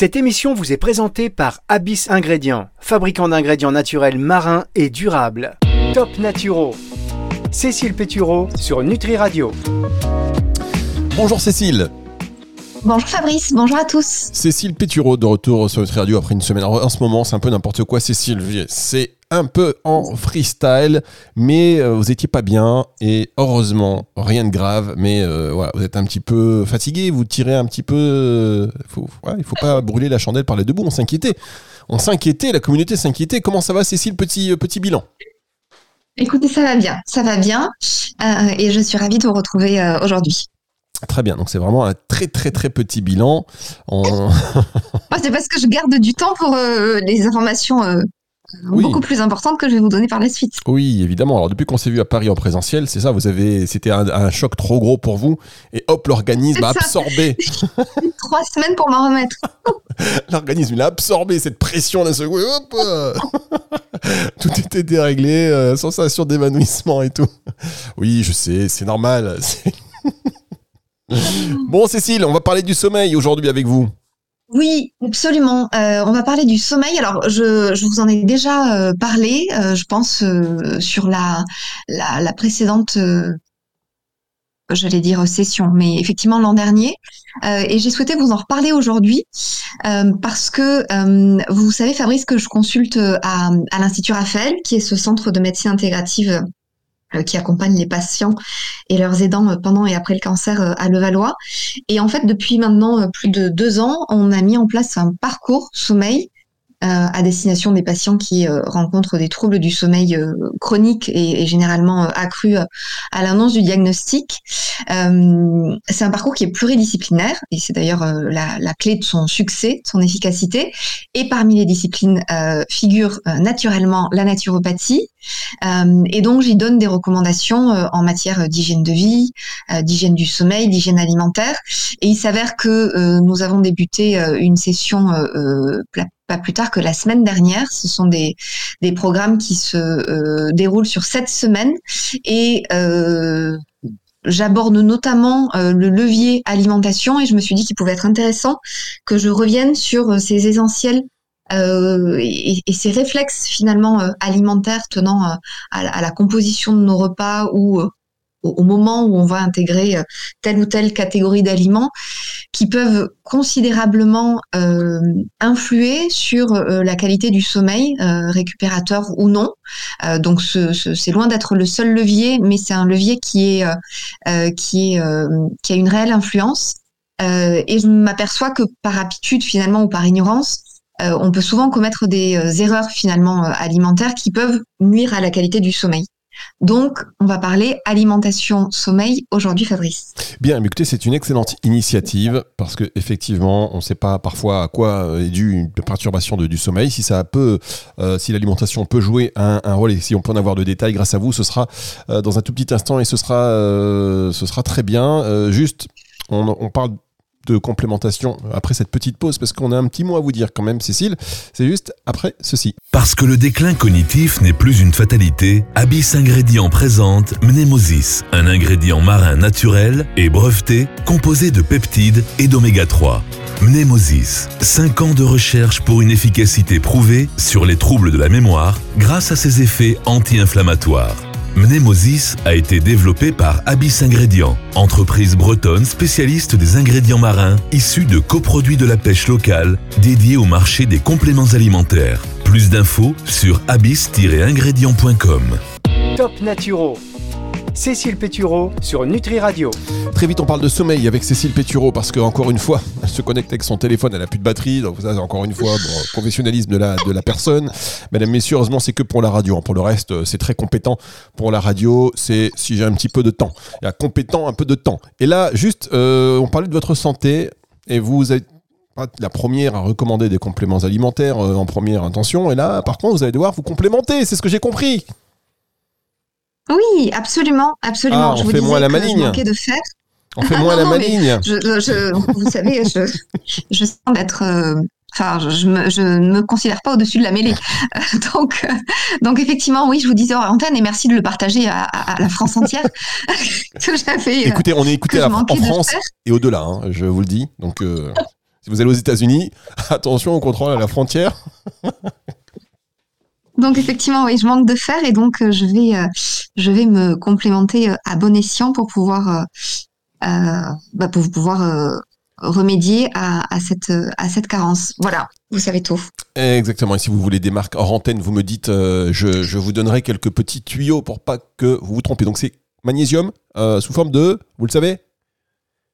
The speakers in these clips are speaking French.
Cette émission vous est présentée par Abyss Ingrédients, fabricant d'ingrédients naturels marins et durables. Top Naturo. Cécile Pétureau sur Nutri Radio. Bonjour Cécile. Bonjour Fabrice, bonjour à tous. Cécile Pétureau de retour sur Nutri Radio après une semaine. en ce moment, c'est un peu n'importe quoi, Cécile. C'est un peu en freestyle, mais euh, vous étiez pas bien et heureusement, rien de grave, mais euh, voilà, vous êtes un petit peu fatigué, vous tirez un petit peu. Euh, faut, il faut pas brûler la chandelle par les deux bouts, on s'inquiétait. On s'inquiétait, la communauté s'inquiétait. Comment ça va, Cécile Petit, petit bilan? Écoutez, ça va bien, ça va bien, et je suis ravie de vous retrouver aujourd'hui. Très bien, donc c'est vraiment un très très très petit bilan. c'est parce que je garde du temps pour les informations beaucoup plus importante que je vais vous donner par la suite. Oui, évidemment. Alors depuis qu'on s'est vu à Paris en présentiel, c'est ça, vous avez, c'était un, choc trop gros pour vous, et hop, l'organisme a absorbé. Trois semaines pour m'en remettre. l'organisme, il a absorbé cette pression d'un seul coup. Tout était déréglé, euh, sensation d'évanouissement et tout. Oui, je sais, c'est normal. bon, Cécile, on va parler du sommeil aujourd'hui avec vous. Oui, absolument. Euh, on va parler du sommeil. Alors, je, vous en ai déjà euh, parlé, euh, je pense, sur la, la, précédente, j'allais dire session, mais effectivement l'an dernier. et j'ai souhaité vous en reparler aujourd'hui parce que vous savez, Fabrice, que je consulte à, à l'Institut Raphaël, qui est ce centre de médecine intégrative qui accompagne les patients et leurs aidants euh, pendant et après le cancer euh, à Levallois. Et en fait, depuis maintenant plus de deux ans, on a mis en place un parcours sommeil euh, à destination des patients qui euh, rencontrent des troubles du sommeil euh, chroniques et, généralement accrus à l'annonce du diagnostic. c'est un parcours qui est pluridisciplinaire et c'est d'ailleurs la, la, clé de son succès, de son efficacité. Et parmi les disciplines figure naturellement la naturopathie. Et donc j'y donne des recommandations en matière d'hygiène de vie, d'hygiène du sommeil, d'hygiène alimentaire. Et il s'avère que nous avons débuté une session pas plus tard que la semaine dernière. Ce sont des, programmes qui se euh, déroulent sur sept semaines et euh, j'aborde notamment euh, le levier alimentation et je me suis dit qu'il pouvait être intéressant que je revienne sur ces essentiels et, ces réflexes finalement alimentaires tenant à, à, la composition de nos repas ou au, moment où on va intégrer euh, telle ou telle catégorie d'aliments qui peuvent considérablement euh, influer sur euh, la qualité du sommeil, récupérateur ou non. donc c'est loin d'être le seul levier, mais c'est un levier qui est qui a une réelle influence. et je m'aperçois que par habitude finalement ou par ignorance, on peut souvent commettre des erreurs finalement alimentaires qui peuvent nuire à la qualité du sommeil. Donc, on va parler alimentation sommeil aujourd'hui, Fabrice. Bien, écoutez, c'est une excellente initiative parce que effectivement, on ne sait pas parfois à quoi est due une perturbation de, du sommeil. Si ça peut, euh, si l'alimentation peut jouer un, rôle et si on peut en avoir de détails grâce à vous, ce sera euh, dans un tout petit instant et ce sera, euh, ce sera très bien. juste, on, on parle de complémentation après cette petite pause parce qu'on a un petit mot à vous dire quand même, Cécile. C'est juste après ceci. Parce que le déclin cognitif n'est plus une fatalité, Abyss Ingrédients présente Mnemosis, un ingrédient marin naturel et breveté composé de peptides et d'oméga 3. Mnemosis, 5 ans de recherche pour une efficacité prouvée sur les troubles de la mémoire grâce à ses effets anti-inflammatoires. Mnemosis a été développé par Abyss Ingrédients, entreprise bretonne spécialiste des ingrédients marins issus de coproduits de la pêche locale dédiés au marché des compléments alimentaires. Plus d'infos sur abyss-ingrédients.com. Top Naturo Cécile Pétureau sur Nutri Radio. Très vite, on parle de sommeil avec Cécile Pétureau parce que encore une fois, elle se connecte avec son téléphone, elle n'a plus de batterie. Donc, ça, encore une fois, professionnalisme de la, de la personne. Mesdames, Messieurs, heureusement, c'est que pour la radio. Pour le reste, euh, c'est très compétent. Pour la radio, c'est si j'ai un petit peu de temps. Il y a compétent, un peu de temps. Et là, juste, euh, on parlait de votre santé et vous êtes la première à recommander des compléments alimentaires euh, en première intention. Et là, par contre, vous allez devoir vous complémenter. C'est ce que j'ai compris. Oui, absolument, absolument. Ah, on fait moins la maligne. de faire. On fait moins la maligne. vous savez, je, je sens d'être. Euh, enfin, je, ne me considère pas au-dessus de la mêlée. donc, euh, donc effectivement, oui, je vous disais en antenne et merci de le partager à, la France entière. que Écoutez, on est écouté en France et au-delà, hein, je vous le dis. Donc, Si vous allez aux États-Unis, attention au contrôle à la frontière. Donc effectivement, oui, je manque de fer et donc euh, je vais, euh, je vais me complémenter euh, à bon escient pour pouvoir, bah, pour pouvoir remédier à, cette, à cette carence. Voilà, vous savez tout. Exactement. Et si vous voulez des marques hors antenne, vous me dites, je, je, vous donnerai quelques petits tuyaux pour pas que vous vous trompez. Donc c'est magnésium sous forme de, vous le savez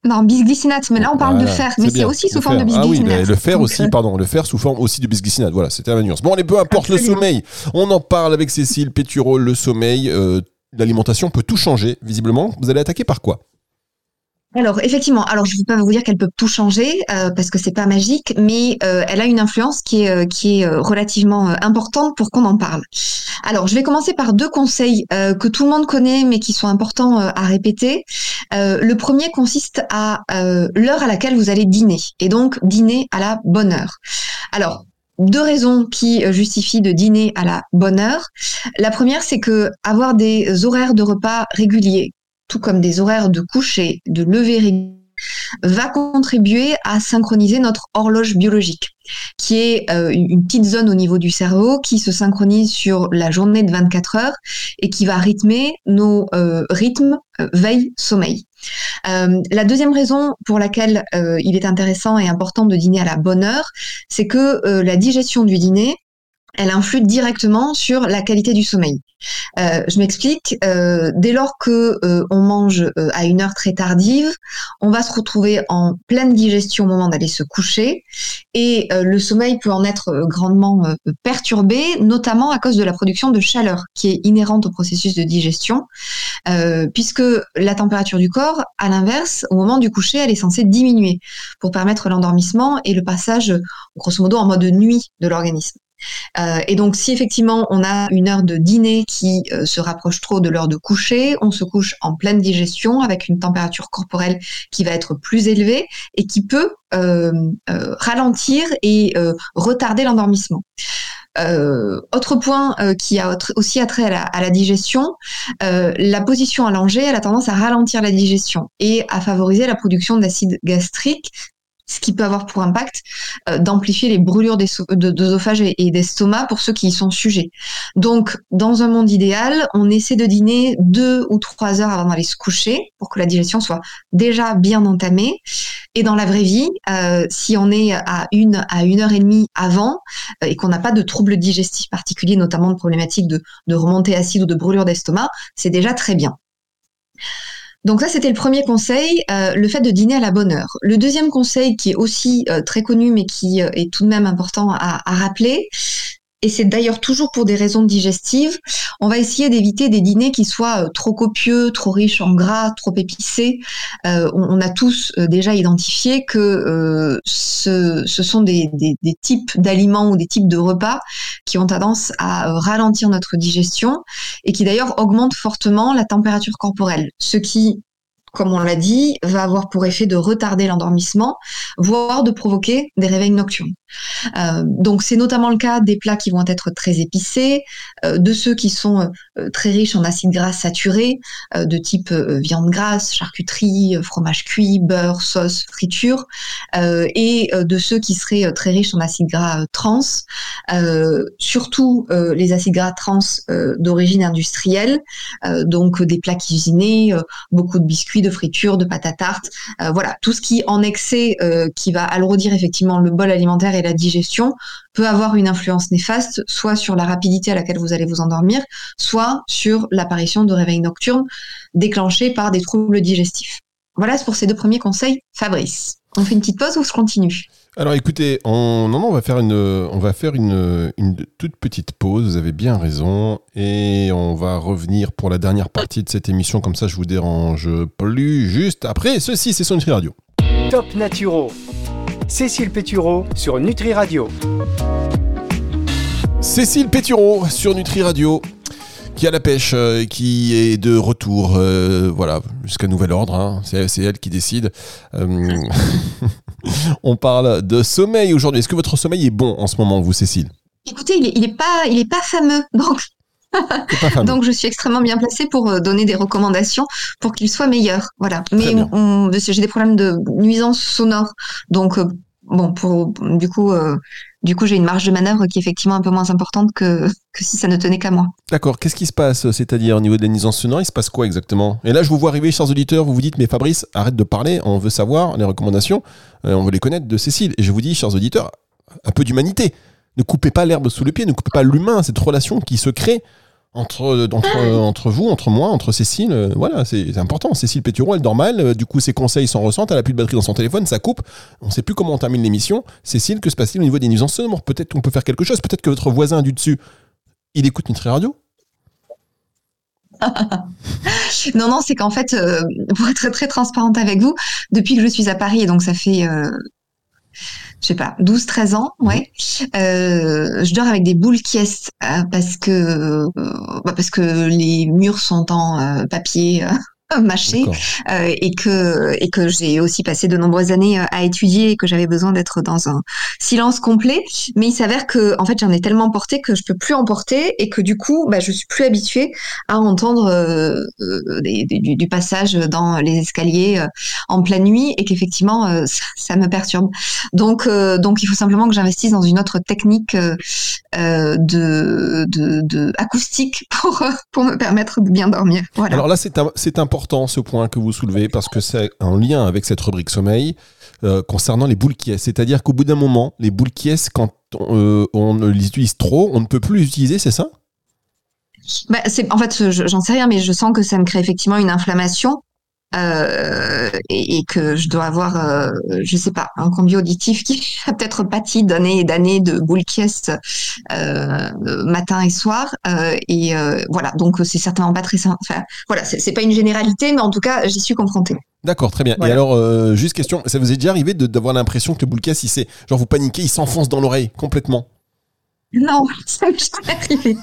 non, bisglycinate, mais là on parle de fer, mais c'est aussi sous forme de bisglycinate. Ah oui, le fer aussi, euh, pardon, le fer sous forme aussi de bisglycinate. Voilà, c'était la nuance. Bon, allez, peu importe le sommeil. On en parle avec Cécile Pétureau, le sommeil. Euh, l'alimentation peut tout changer, visiblement. Vous allez attaquer par quoi? Alors effectivement, alors je ne peux pas vous dire qu'elle peut tout changer euh, parce que c'est pas magique, mais euh, elle a une influence qui est euh, qui est relativement importante pour qu'on en parle. Alors je vais commencer par deux conseils que tout le monde connaît mais qui sont importants à répéter. le premier consiste à l'heure à laquelle vous allez dîner et donc dîner à la bonne heure. Alors deux raisons qui justifient de dîner à la bonne heure. La première, c'est que avoir des horaires de repas réguliers, tout comme des horaires de coucher, de lever va contribuer à synchroniser notre horloge biologique, qui est euh, une petite zone au niveau du cerveau qui se synchronise sur la journée de 24 heures et qui va rythmer nos euh, rythmes euh, veille-sommeil. la deuxième raison pour laquelle il est intéressant et important de dîner à la bonne heure, c'est que la digestion du dîner elle influe directement sur la qualité du sommeil. Euh, je m'explique. Euh, dès lors que euh, on mange à une heure très tardive, on va se retrouver en pleine digestion au moment d'aller se coucher, et le sommeil peut en être grandement perturbé, notamment à cause de la production de chaleur qui est inhérente au processus de digestion, puisque la température du corps, à l'inverse, au moment du coucher, elle est censée diminuer pour permettre l'endormissement et le passage, grosso modo, en mode nuit de l'organisme. Euh, et donc, si effectivement on a une heure de dîner qui euh, se rapproche trop de l'heure de coucher, on se couche en pleine digestion avec une température corporelle qui va être plus élevée et qui peut euh, ralentir et retarder l'endormissement. autre point qui a aussi attrait à la, à la digestion, la position allongée, elle a tendance à ralentir la digestion et à favoriser la production d'acide gastrique, ce qui peut avoir pour impact euh, d'amplifier les brûlures d'œsophage et d'estomac pour ceux qui y sont sujets. Donc, dans un monde idéal, on essaie de dîner deux ou trois heures avant d'aller se coucher pour que la digestion soit déjà bien entamée. Et dans la vraie vie, euh, si on est à une à une heure et demie avant euh, et qu'on n'a pas de troubles digestifs particuliers, notamment de problématiques de, de remontée acide ou de brûlure d'estomac, c'est déjà très bien. Donc ça, c'était le premier conseil, euh, le fait de dîner à la bonne heure. Le deuxième conseil, qui est aussi euh, très connu, mais qui euh, est tout de même important à, à rappeler, et c'est d'ailleurs toujours pour des raisons digestives, on va essayer d'éviter des dîners qui soient trop copieux, trop riches en gras, trop épicés. Euh, on, a tous déjà identifié que ce, sont des types d'aliments ou des types de repas qui ont tendance à ralentir notre digestion et qui d'ailleurs augmentent fortement la température corporelle, ce qui comme on l'a dit, va avoir pour effet de retarder l'endormissement, voire de provoquer des réveils nocturnes. Euh, donc c'est notamment le cas des plats qui vont être très épicés, euh, de ceux qui sont euh, très riches en acides gras saturés, de type viande grasse, charcuterie, fromage cuit, beurre, sauce, friture, et de ceux qui seraient très riches en acides gras trans, surtout les acides gras trans d'origine industrielle, donc des plats cuisinés, beaucoup de biscuits, de friture, de pâte à tarte, voilà, tout ce qui en excès, qui va alourdir effectivement le bol alimentaire et la digestion peut avoir une influence néfaste, soit sur la rapidité à laquelle vous allez vous endormir, soit sur l'apparition de réveils nocturnes déclenchés par des troubles digestifs. Voilà pour ces deux premiers conseils, Fabrice. On fait une petite pause ou je continue? Alors écoutez, on, non, non, on va faire, une, on va faire une, une, toute petite pause, vous avez bien raison, et on va revenir pour la dernière partie de cette émission, comme ça je vous dérange plus juste après ceci, c'est son Nutri Radio. Top Naturo, Cécile Pétureau sur Nutri Radio. Cécile Pétureau sur Nutri Radio qui a la pêche, euh, qui est de retour, euh, voilà, jusqu'à nouvel ordre. Hein. C'est elle qui décide. Euh, on parle de sommeil aujourd'hui. Est-ce que votre sommeil est bon en ce moment, vous, Cécile? Écoutez, il n'est pas, il est pas fameux, donc. donc je suis extrêmement bien placée pour donner des recommandations pour qu'il soit meilleur. Voilà. Mais j'ai des problèmes de nuisance sonore, donc bon, pour du coup, euh, du coup, j'ai une marge de manœuvre qui est effectivement un peu moins importante que, que si ça ne tenait qu'à moi. D'accord. Qu'est-ce qui se passe C'est-à-dire au niveau de la nuisance sonore, il se passe quoi exactement? Et là, je vous vois arriver, chers auditeurs, vous vous dites, mais Fabrice, arrête de parler, on veut savoir les recommandations, euh, on veut les connaître de Cécile. Et je vous dis, chers auditeurs, un peu d'humanité. Ne coupez pas l'herbe sous le pied, ne coupez pas l'humain, cette relation qui se crée entre, entre, entre vous, entre moi, entre Cécile, euh, voilà, c'est important. Cécile Péturon, elle dort mal, euh, du coup ses conseils s'en ressentent, elle a plus de batterie dans son téléphone, ça coupe, on sait plus comment on termine l'émission. Cécile, que se passe-t-il au niveau des nuisances sonores? Peut-être qu'on peut faire quelque chose, peut-être que votre voisin du dessus, il écoute Nutri Radio. Non, non, c'est qu'en fait, euh, pour être très transparente avec vous, depuis que je suis à Paris, et donc ça fait je sais pas, 12, 13 ans, mhm. ouais. Euh, je dors avec des boules qui euh, parce que euh, bah parce que les murs sont en euh, papier mâché euh, et que et que j'ai aussi passé de nombreuses années euh, à étudier et que j'avais besoin d'être dans un silence complet. Mais il s'avère que en fait j'en ai tellement porté que je peux plus en porter et que du coup bah, je suis plus habituée à entendre euh, du, du, passage dans les escaliers en pleine nuit et qu'effectivement ça, ça, me perturbe. Donc donc il faut simplement que j'investisse dans une autre technique de, de, de, acoustique pour pour me permettre de bien dormir. Voilà. alors là c'est c'est important ce point que vous soulevez parce que c'est en lien avec cette rubrique sommeil euh, concernant les boules qui C'est-à-dire qu'au bout d'un moment, les boules qui quand euh, on, les utilise trop, on ne peut plus les utiliser, c'est ça? Bah, En fait, j'en sais rien, mais je sens que ça me crée effectivement une inflammation. Euh, et, que je dois avoir, euh, je sais pas, un combi auditif qui a peut-être pâti d'années et d'années de boules euh, matin et soir. Euh, et voilà, donc c'est certainement pas très simple. Enfin, voilà, c'est pas une généralité, mais en tout cas, j'y suis confrontée. D'accord, très bien. Et alors, juste question, ça vous est déjà arrivé d'avoir l'impression que le boule il s'est, genre vous paniquez, il s'enfonce dans l'oreille complètement? Non, ça m'est jamais arrivé.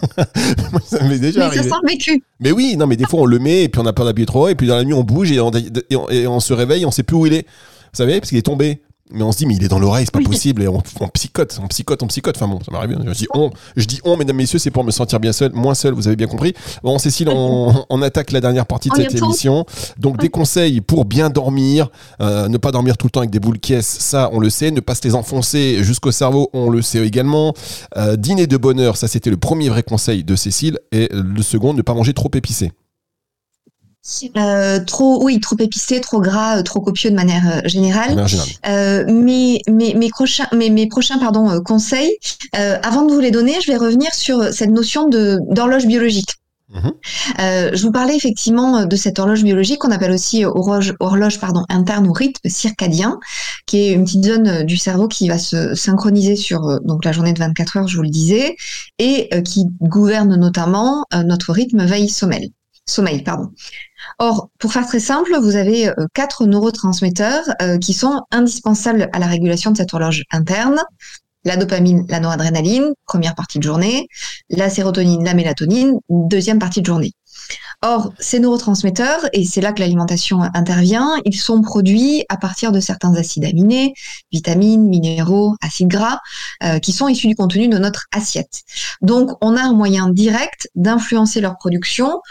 ça m'est déjà mais ça sent vécu. Mais oui, non, mais des fois on le met et puis on a peur d'appuyer trop et puis dans la nuit on bouge et on, et on, se réveille, on sait plus où il est. Vous savez, parce qu'il est tombé mais on se dit mais il est dans l'oreille c'est pas possible. Et on, psychote on psychote on psychote. Enfin bon ça m'arrive je dis on je dis on mesdames messieurs c'est pour me sentir bien seul moins seul vous avez bien compris. Bon Cécile on, on attaque la dernière partie de cette émission. Donc des conseils pour bien dormir euh, ne pas dormir tout le temps avec des boules caisses ça on le sait. Ne pas se les enfoncer jusqu'au cerveau on le sait également. Euh, dîner de bonheur ça c'était le premier vrai conseil de Cécile. Et le second ne pas manger trop épicé euh, trop, oui, trop épicé, trop gras, euh, trop copieux de manière euh, générale. Euh, mes, mes, mes, prochains, mes, mes prochains pardon, conseils, avant de vous les donner, je vais revenir sur cette notion de d'horloge biologique. Mhm. je vous parlais effectivement de cette horloge biologique qu'on appelle aussi horloge, horloge pardon, interne ou rythme circadien, qui est une petite zone du cerveau qui va se synchroniser sur donc la journée de 24 heures, je vous le disais, et qui gouverne notamment notre rythme veille-sommeil. Sommeil, pardon. Or, pour faire très simple, vous avez euh, quatre neurotransmetteurs euh, qui sont indispensables à la régulation de cette horloge interne. La dopamine, la noradrénaline, première partie de journée, la sérotonine, la mélatonine, deuxième partie de journée. Or, ces neurotransmetteurs, et c'est là que l'alimentation intervient, ils sont produits à partir de certains acides aminés, vitamines, minéraux, acides gras, euh, qui sont issus du contenu de notre assiette. Donc, on a un moyen direct d'influencer leur production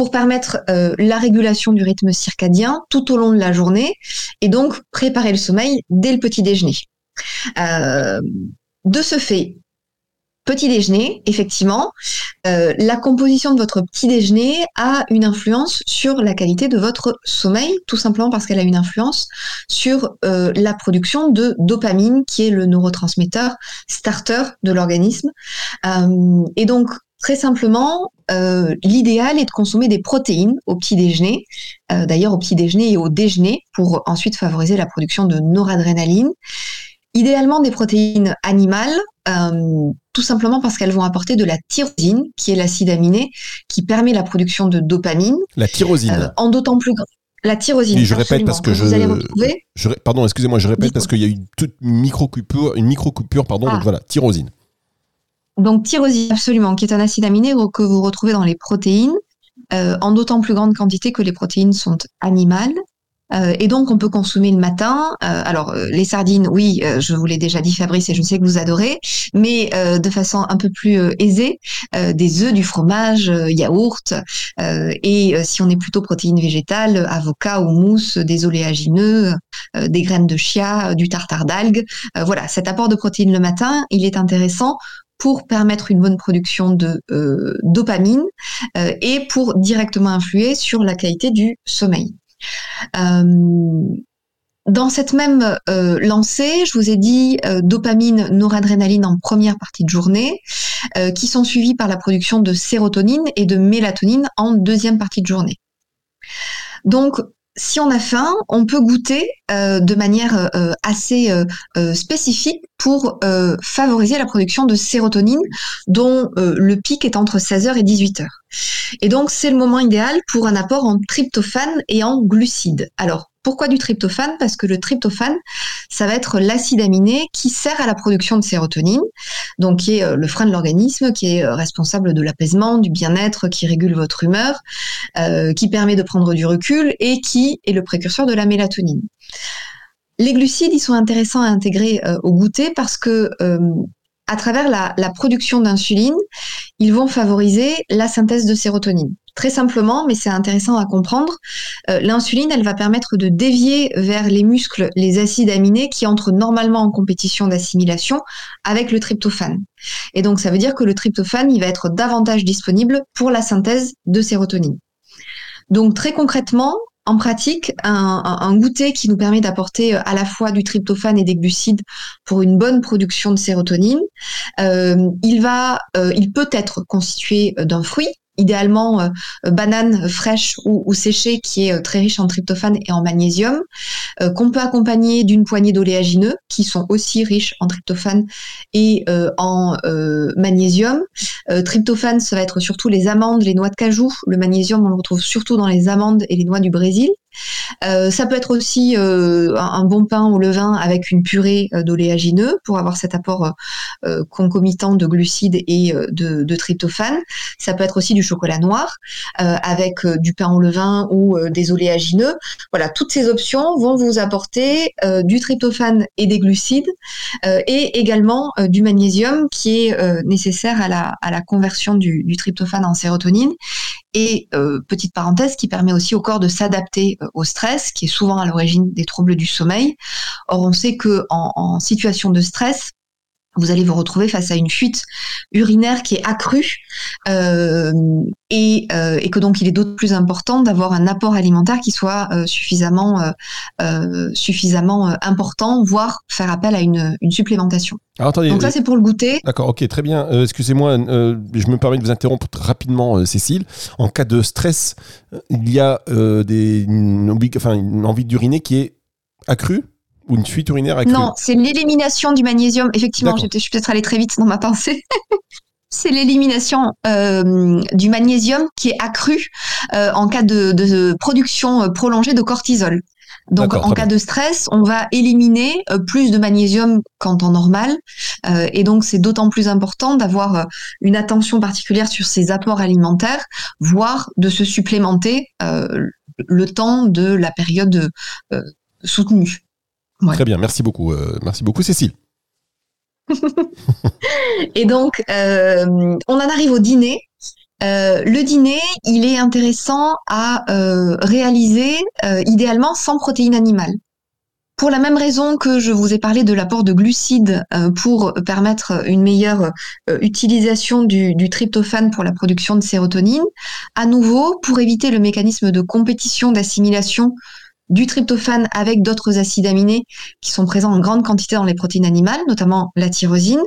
pour permettre euh, la régulation du rythme circadien tout au long de la journée et donc préparer le sommeil dès le petit déjeuner. Euh, de ce fait, petit déjeuner, effectivement, euh, la composition de votre petit déjeuner a une influence sur la qualité de votre sommeil, tout simplement parce qu'elle a une influence sur la production de dopamine, qui est le neurotransmetteur starter de l'organisme. et donc, Très simplement, euh, l'idéal est de consommer des protéines au petit déjeuner, euh, d'ailleurs au petit déjeuner et au déjeuner, pour ensuite favoriser la production de noradrénaline. Idéalement des protéines animales, euh, tout simplement parce qu'elles vont apporter de la tyrosine, qui est l'acide aminé, qui permet la production de dopamine. La tyrosine. en d'autant plus grand. La tyrosine. Je répète parce que, je, je, Pardon, excusez-moi, je répète parce qu'il y a eu toute une micro coupure, une micro coupure, pardon. Donc ah. voilà, tyrosine. Donc tyrosine, absolument, qui est un acide aminé que vous retrouvez dans les protéines, euh, en d'autant plus grande quantité que les protéines sont animales. Euh, et donc, on peut consommer le matin. Euh, alors, les sardines, oui, je vous l'ai déjà dit, Fabrice, et je sais que vous adorez, mais de façon un peu plus aisée, des œufs, du fromage, yaourt, et si on est plutôt protéines végétales, avocat ou mousse, des oléagineux, des graines de chia, du tartare d'algues. voilà, cet apport de protéines le matin, il est intéressant pour permettre une bonne production de dopamine et pour directement influer sur la qualité du sommeil. Euh, dans cette même euh, lancée, je vous ai dit euh, dopamine, noradrénaline en première partie de journée, qui sont suivies par la production de sérotonine et de mélatonine en deuxième partie de journée. Donc, si on a faim, on peut goûter de manière assez spécifique pour favoriser la production de sérotonine, dont le pic est entre 16h et 18h. Et donc, c'est le moment idéal pour un apport en tryptophane et en glucides. Alors, pourquoi du tryptophane? Parce que le tryptophane, ça va être l'acide aminé qui sert à la production de sérotonine, donc qui est euh, le frein de l'organisme, qui est euh, responsable de l'apaisement, du bien-être, qui régule votre humeur, euh, qui permet de prendre du recul et qui est le précurseur de la mélatonine. Les glucides, ils sont intéressants à intégrer au goûter parce que à travers la, production d'insuline, ils vont favoriser la synthèse de sérotonine. Très simplement, mais c'est intéressant à comprendre, euh, l'insuline, elle va permettre de dévier vers les muscles les acides aminés qui entrent normalement en compétition d'assimilation avec le tryptophane. Et donc, ça veut dire que le tryptophane, il va être davantage disponible pour la synthèse de sérotonine. Donc, très concrètement, en pratique un, goûter qui nous permet d'apporter euh, à la fois du tryptophane et des glucides pour une bonne production de sérotonine. Euh, euh, il peut être constitué d'un fruit, idéalement euh, banane fraîche ou, séchée qui est euh, très riche en tryptophane et en magnésium, euh, qu'on peut accompagner d'une poignée d'oléagineux qui sont aussi riches en tryptophane et en magnésium. tryptophane, ça va être surtout les amandes, les noix de cajou. Le magnésium, on le retrouve surtout dans les amandes et les noix du Brésil. Euh, ça peut être aussi euh, un bon pain au levain avec une purée euh, d'oléagineux pour avoir cet apport concomitant de glucides et de, tryptophane. Ça peut être aussi du chocolat noir avec du pain au levain ou des oléagineux. Voilà, toutes ces options vont vous apporter du tryptophane et des glucides et également du magnésium qui est nécessaire à la, conversion du, du tryptophane en sérotonine et euh, petite parenthèse qui permet aussi au corps de s'adapter euh, au stress, qui est souvent à l'origine des troubles du sommeil. Or, on sait que en, situation de stress, vous allez vous retrouver face à une fuite urinaire qui est accrue euh, et, que donc il est d'autant plus important d'avoir un apport alimentaire qui soit suffisamment, suffisamment important, voire faire appel à une supplémentation. Donc ça, c'est pour le goûter. D'accord, ok, très bien. Euh, excusez-moi, euh, je me permets de vous interrompre rapidement, euh, Cécile. En cas de stress, il y a des, une, enfin, une envie d'uriner qui est accrue? Ou une fuite urinaire accrue Non, c'est l'élimination du magnésium. Effectivement, je suis peut-être allée très vite dans ma pensée. c'est l'élimination du magnésium qui est accrue en cas de, production prolongée de cortisol. Donc en cas de stress, on va éliminer euh, plus de magnésium qu'en temps normal. Euh, et donc c'est d'autant plus important d'avoir euh, une attention particulière sur ces apports alimentaires, voire de se supplémenter le temps de la période soutenue. Très bien, merci beaucoup. merci beaucoup Cécile. et donc, on en arrive au dîner. Euh, le dîner, il est intéressant à euh, réaliser euh, idéalement sans protéines animales. Pour la même raison que je vous ai parlé de l'apport de glucides pour permettre une meilleure utilisation du, du, tryptophane pour la production de sérotonine, à nouveau, pour éviter le mécanisme de compétition d'assimilation du tryptophane avec d'autres acides aminés qui sont présents en grande quantité dans les protéines animales, notamment la tyrosine.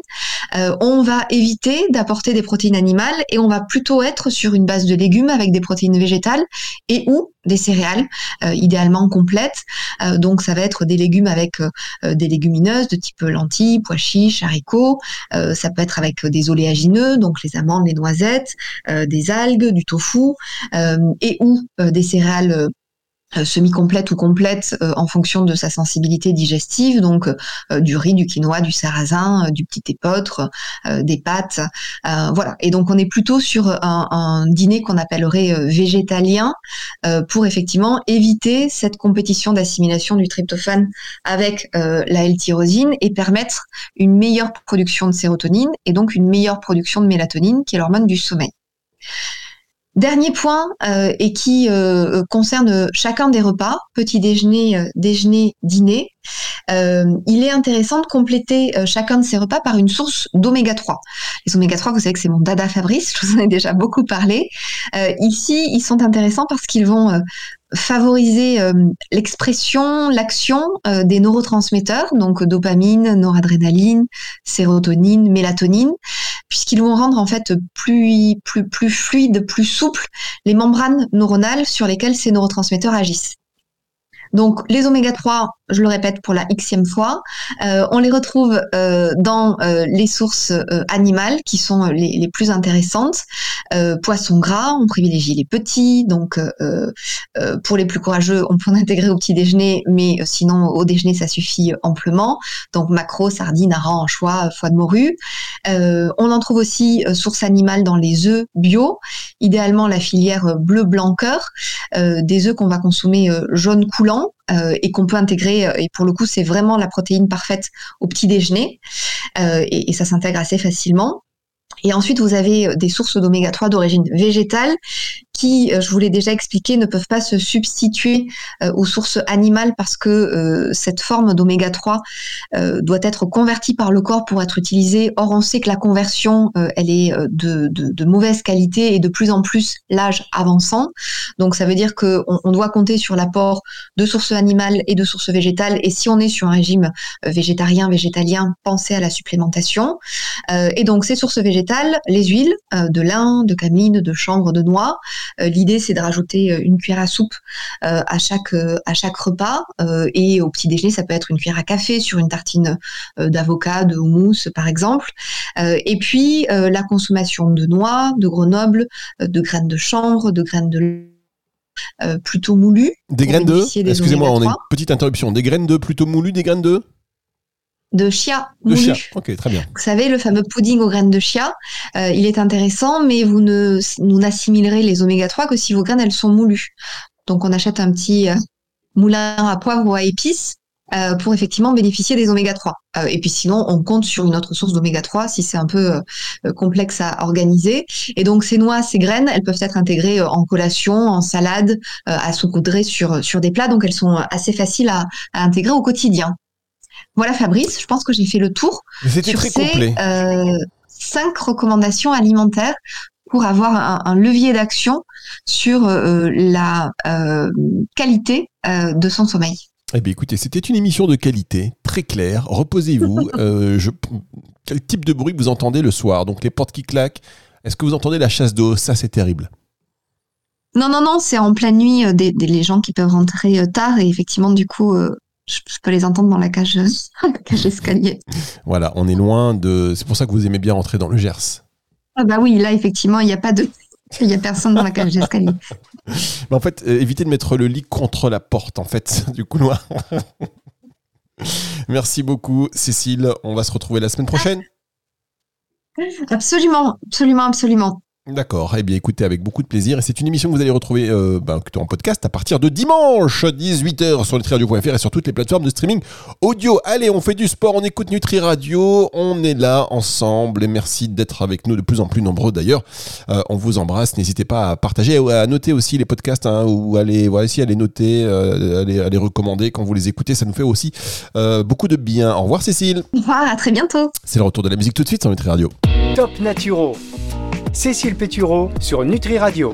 Euh, on va éviter d'apporter des protéines animales et on va plutôt être sur une base de légumes avec des protéines végétales et ou des céréales, euh, idéalement complètes. Euh, donc ça va être des légumes avec des légumineuses de type lentilles, pois chiches, haricots. ça peut être avec des oléagineux, donc les amandes, les noisettes, des algues, du tofu et ou des céréales semi-complète ou complète euh, en fonction de sa sensibilité digestive, donc euh, du riz, du quinoa, du sarrasin, du petit épeautre, des pâtes, voilà. Et donc on est plutôt sur un, un dîner qu'on appellerait végétalien pour effectivement éviter cette compétition d'assimilation du tryptophane avec la L-tyrosine et permettre une meilleure production de sérotonine et donc une meilleure production de mélatonine qui est l'hormone du sommeil. Dernier point, euh, et qui euh, concerne chacun des repas, petit déjeuner, euh, déjeuner, dîner, il est intéressant de compléter chacun de ces repas par une source d'oméga 3. Les oméga 3, vous savez que c'est mon dada Fabrice, je vous en ai déjà beaucoup parlé. ici, ils sont intéressants parce qu'ils vont favoriser l'expression, l'action des neurotransmetteurs, donc dopamine, noradrénaline, sérotonine, mélatonine, puisqu'ils vont rendre en fait plus, plus, plus fluide, plus souple les membranes neuronales sur lesquelles ces neurotransmetteurs agissent. Donc les oméga 3, je le répète pour la xème fois, euh, on les retrouve euh, dans euh, les sources animales qui sont les, plus intéressantes. poissons gras, on privilégie les petits, donc pour les plus courageux, on peut en intégrer au petit déjeuner, mais sinon au déjeuner ça suffit amplement. Donc macro, sardines, harengs, anchois, foie de morue. on en trouve aussi sources animales dans les œufs bio, idéalement la filière bleu blanc cœur, des œufs qu'on va consommer jaune coulant euh, et qu'on peut intégrer. Euh, et pour le coup, c'est vraiment la protéine parfaite au petit déjeuner euh, et, et, ça s'intègre assez facilement. Et ensuite, vous avez des sources d'oméga 3 d'origine végétale qui, euh, je vous l'ai déjà expliqué, ne peuvent pas se substituer euh, aux sources animales parce que euh, cette forme d'oméga 3 doit être convertie par le corps pour être utilisée. Or, on sait que la conversion, elle est de, de, de, mauvaise qualité et de plus en plus l'âge avançant. Donc, ça veut dire qu'on on doit compter sur l'apport de sources animales et de sources végétales. Et si on est sur un régime végétarien, végétalien, pensez à la supplémentation. et donc, ces sources végétales, les huiles de lin, de camine, de chanvre, de noix, l'idée, c'est de rajouter euh, une cuillère à soupe euh, à chaque à chaque repas et au petit déjeuner, ça peut être une cuillère à café sur une tartine d'avocat, de houmous par exemple. et puis la consommation de noix, de grenoble, de graines de chanvre, de graines de plutôt moulues. Des graines de Excusez-moi, on a une petite interruption. Des graines de plutôt moulues, des graines de de chia De chia, ok, très bien. Vous savez, le fameux pudding aux graines de chia, euh, il est intéressant, mais vous ne nous n'assimilerez les oméga 3 que si vos graines, elles sont moulues. Donc, on achète un petit euh, moulin à poivre ou à épices euh, pour effectivement bénéficier des oméga 3. et puis sinon, on compte sur une autre source d'oméga 3 si c'est un peu complexe à organiser. Et donc ces noix, ces graines, elles peuvent être intégrées en collation, en salade, à saupoudrer sur sur des plats. Donc elles sont assez faciles à intégrer au quotidien. Voilà Fabrice, je pense que j'ai fait le tour sur très ces euh, cinq recommandations alimentaires pour avoir un, levier d'action sur euh, la euh, qualité de son sommeil. Eh bien, écoutez, c'était une émission de qualité, très claire. Reposez-vous. je... Quel type de bruit vous entendez le soir? Donc, les portes qui claquent. Est-ce que vous entendez la chasse d'eau? Ça, c'est terrible. Non, non, non, c'est en pleine nuit des, des, les gens qui peuvent rentrer tard et effectivement, du coup, je, peux les entendre dans la cage, cage escalier. Voilà, on est loin de. C'est pour ça que vous aimez bien rentrer dans le Gers. Ah bah oui, là effectivement, il n'y a pas de. Il n'y a personne dans la cage d'escalier. en fait, euh, évitez de mettre le lit contre la porte, en fait, du couloir. Merci beaucoup, Cécile. On va se retrouver la semaine prochaine. Absolument, absolument, absolument. D'accord. Eh bien, écoutez, avec beaucoup de plaisir. Et c'est une émission que vous allez retrouver euh, ben, en podcast à partir de dimanche, 18h sur nutriradio.fr et sur toutes les plateformes de streaming audio. Allez, on fait du sport, on écoute Nutri Radio. On est là ensemble et merci d'être avec nous de plus en plus nombreux d'ailleurs. Euh, on vous embrasse. N'hésitez pas à partager, à noter aussi les podcasts hein, ou à les, voilà, à les noter, euh, à, les, recommander quand vous les écoutez. Ça nous fait aussi beaucoup de bien. Au revoir, Cécile. Au revoir, à très bientôt. C'est le retour de la musique tout de suite sur Nutri Radio. Top Naturo Cécile Pétureau sur Nutri Radio.